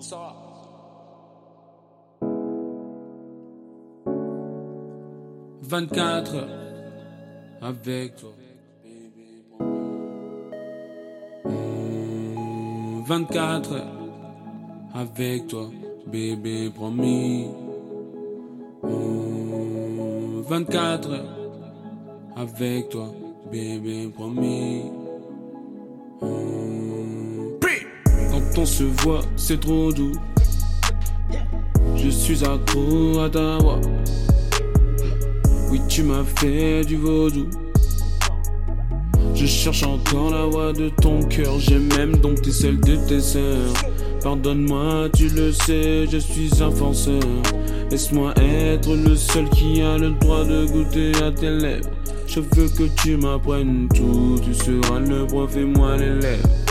ça va 24 heures avec toi. Mmh, 24 heures avec toi, bébé promis. Mmh, 24 heures avec toi, bébé promis. On se voit, c'est trop doux. Je suis accro à ta voix. Oui, tu m'as fait du vaudou. Je cherche encore la voix de ton cœur. J'aime même donc tes celle de tes sœurs. Pardonne-moi, tu le sais, je suis un forceur. Laisse-moi être le seul qui a le droit de goûter à tes lèvres. Je veux que tu m'apprennes tout. Tu seras le prof et moi l'élève.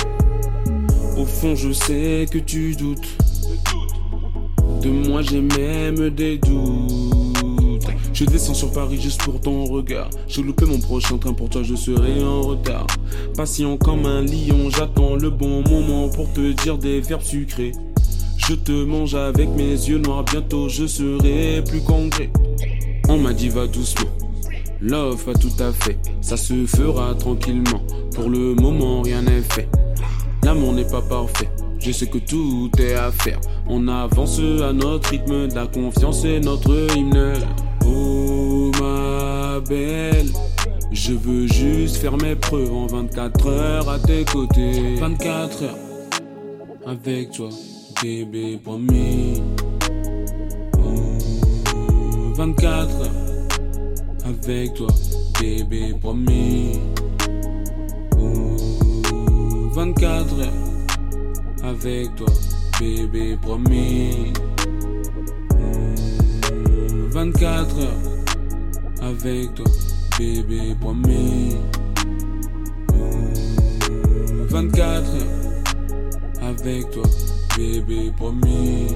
Au fond, je sais que tu doutes. De moi, j'ai même des doutes. Je descends sur Paris juste pour ton regard. J'ai loupé mon prochain train, pour toi je serai en retard. Patient comme un lion, j'attends le bon moment pour te dire des verbes sucrés. Je te mange avec mes yeux noirs, bientôt je serai plus concret. On m'a dit va doucement. Love a tout à fait, ça se fera tranquillement. Pour le moment, rien n'est fait. L'amour n'est pas parfait, je sais que tout est à faire. On avance à notre rythme, la confiance est notre hymne. Oh ma belle, je veux juste faire mes preuves en 24 heures à tes côtés. 24 heures avec toi, bébé promis. Oh, 24 heures avec toi, bébé promis. 24 heures avec toi, bébé promis. Mmh, 24 heures avec toi, bébé promis. Mmh, 24 heures avec toi, bébé promis.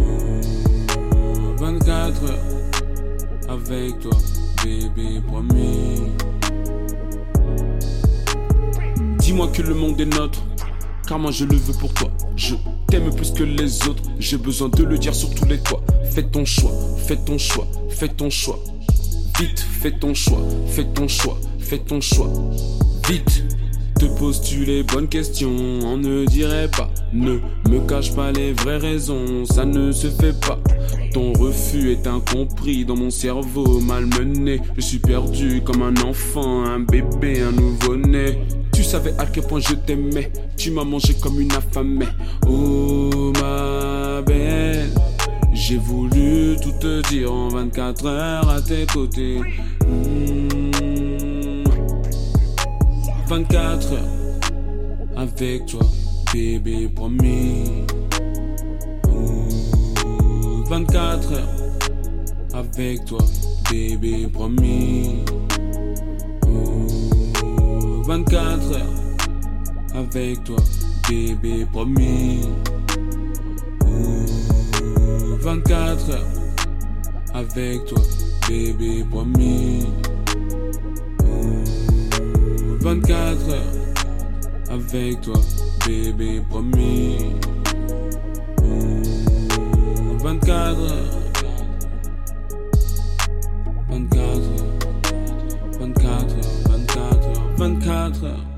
Mmh, 24 heures avec toi, bébé promis. Dis-moi que le monde est nôtre, car moi je le veux pour toi. Je t'aime plus que les autres, j'ai besoin de le dire sur tous les toits. Fais ton choix, fais ton choix, fais ton choix. Vite, fais ton choix, fais ton choix, fais ton choix. Vite, te poses-tu les bonnes questions? On ne dirait pas, ne me cache pas les vraies raisons, ça ne se fait pas. Ton refus est incompris dans mon cerveau malmené. Je suis perdu comme un enfant, un bébé, un nouveau-né. Tu savais à quel point je t'aimais, tu m'as mangé comme une affamée. Oh ma belle, j'ai voulu tout te dire en 24 heures à tes côtés. Mmh. 24 heures avec toi, bébé promis. Mmh. 24 heures avec toi, bébé promis. Mmh. 24 heures avec toi, bébé promis. Mmh. 24 heures avec toi, bébé promis. 24 heures avec toi, bébé promis. 24 heures SoundCloud.